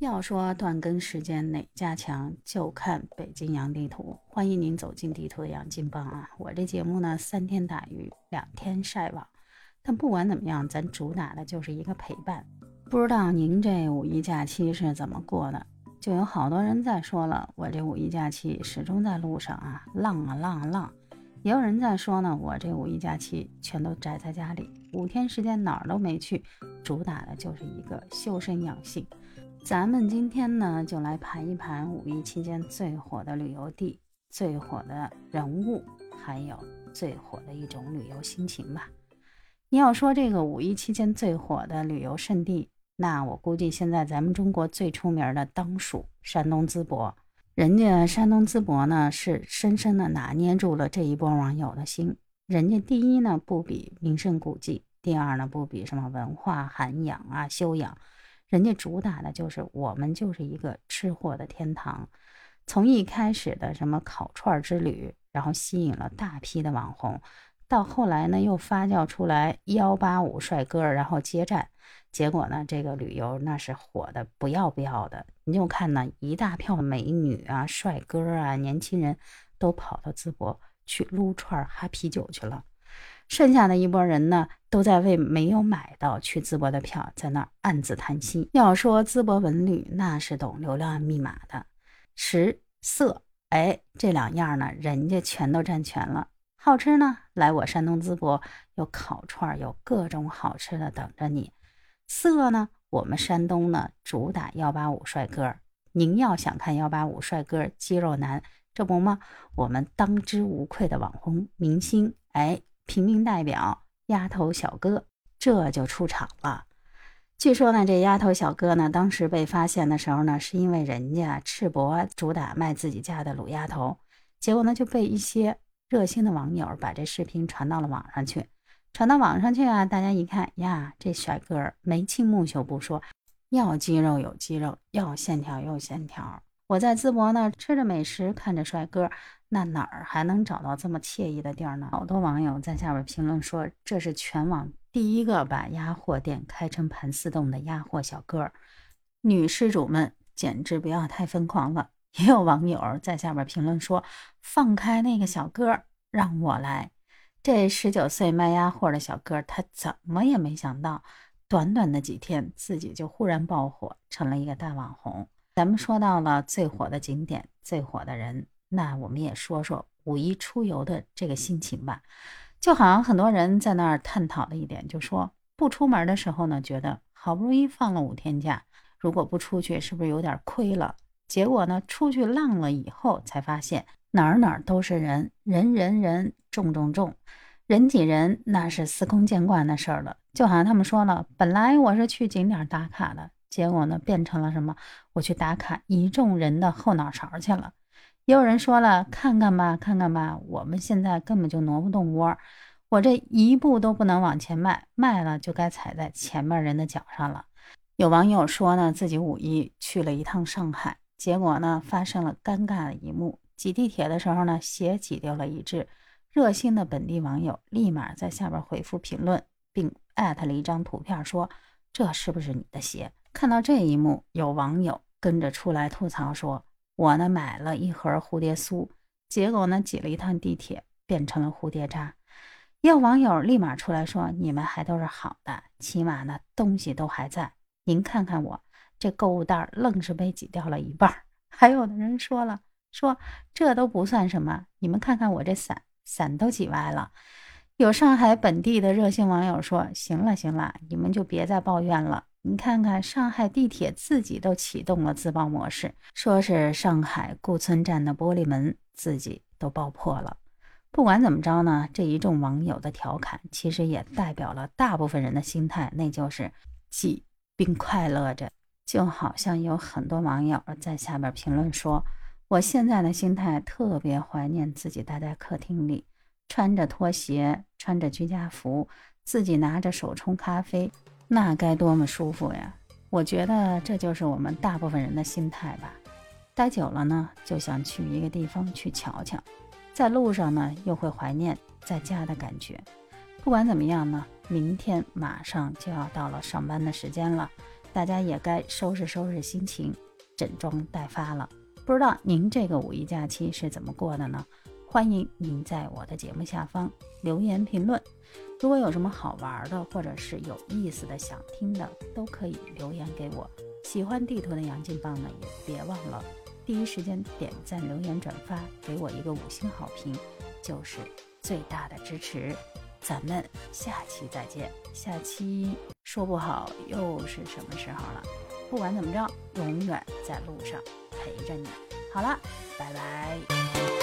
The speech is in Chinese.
要说断更时间哪家强，就看北京洋地图。欢迎您走进地图的洋金帮啊！我这节目呢，三天打鱼两天晒网。但不管怎么样，咱主打的就是一个陪伴。不知道您这五一假期是怎么过的？就有好多人在说了，我这五一假期始终在路上啊，浪啊浪啊浪。也有人在说呢，我这五一假期全都宅在家里，五天时间哪儿都没去，主打的就是一个修身养性。咱们今天呢，就来盘一盘五一期间最火的旅游地、最火的人物，还有最火的一种旅游心情吧。你要说这个五一期间最火的旅游胜地，那我估计现在咱们中国最出名的当属山东淄博。人家山东淄博呢，是深深的拿捏住了这一波网友的心。人家第一呢，不比名胜古迹；第二呢，不比什么文化涵养啊、修养。人家主打的就是我们就是一个吃货的天堂，从一开始的什么烤串之旅，然后吸引了大批的网红，到后来呢又发酵出来幺八五帅哥，然后接站，结果呢这个旅游那是火的不要不要的，你就看呢一大票美女啊、帅哥啊、年轻人都跑到淄博去撸串、哈啤酒去了。剩下的一波人呢，都在为没有买到去淄博的票，在那儿暗自叹息。要说淄博文旅，那是懂流量密码的，食色，哎，这两样呢，人家全都占全了。好吃呢，来我山东淄博，有烤串，有各种好吃的等着你。色呢，我们山东呢主打幺八五帅哥，您要想看幺八五帅哥肌肉男，这不吗？我们当之无愧的网红明星，哎。平民代表丫头小哥这就出场了。据说呢，这丫头小哥呢，当时被发现的时候呢，是因为人家赤膊主打卖自己家的卤鸭头，结果呢就被一些热心的网友把这视频传到了网上去。传到网上去啊，大家一看呀，这帅哥眉清目秀不说，要肌肉有肌肉，要线条有线条。我在淄博呢，吃着美食，看着帅哥。那哪儿还能找到这么惬意的地儿呢？好多网友在下边评论说，这是全网第一个把鸭货店开成盘丝洞的鸭货小哥。女施主们简直不要太疯狂了。也有网友在下边评论说，放开那个小哥，让我来。这十九岁卖鸭货的小哥，他怎么也没想到，短短的几天，自己就忽然爆火，成了一个大网红。咱们说到了最火的景点，最火的人。那我们也说说五一出游的这个心情吧，就好像很多人在那儿探讨的一点，就说不出门的时候呢，觉得好不容易放了五天假，如果不出去是不是有点亏了？结果呢，出去浪了以后才发现哪儿哪儿都是人，人人人众众众，人挤人那是司空见惯的事儿了。就好像他们说了，本来我是去景点打卡的，结果呢变成了什么？我去打卡一众人的后脑勺去了。也有人说了，看看吧，看看吧，我们现在根本就挪不动窝，我这一步都不能往前迈，迈了就该踩在前面人的脚上了。有网友说呢，自己五一去了一趟上海，结果呢发生了尴尬的一幕，挤地铁的时候呢鞋挤掉了一只，热心的本地网友立马在下边回复评论，并艾特了一张图片，说这是不是你的鞋？看到这一幕，有网友跟着出来吐槽说。我呢买了一盒蝴蝶酥，结果呢挤了一趟地铁变成了蝴蝶渣。也有网友立马出来说：“你们还都是好的，起码呢东西都还在。您看看我这购物袋，愣是被挤掉了一半。”还有的人说了：“说这都不算什么，你们看看我这伞，伞都挤歪了。”有上海本地的热心网友说：“行了行了，你们就别再抱怨了。”你看看，上海地铁自己都启动了自爆模式，说是上海顾村站的玻璃门自己都爆破了。不管怎么着呢，这一众网友的调侃，其实也代表了大部分人的心态，那就是挤并快乐着。就好像有很多网友在下边评论说：“我现在的心态特别怀念自己待在客厅里，穿着拖鞋，穿着居家服，自己拿着手冲咖啡。”那该多么舒服呀！我觉得这就是我们大部分人的心态吧。待久了呢，就想去一个地方去瞧瞧，在路上呢又会怀念在家的感觉。不管怎么样呢，明天马上就要到了上班的时间了，大家也该收拾收拾心情，整装待发了。不知道您这个五一假期是怎么过的呢？欢迎您在我的节目下方留言评论。如果有什么好玩的，或者是有意思的、想听的，都可以留言给我。喜欢地图的杨金棒呢，也别忘了第一时间点赞、留言、转发，给我一个五星好评，就是最大的支持。咱们下期再见。下期说不好又是什么时候了？不管怎么着，永远在路上陪着你。好了，拜拜。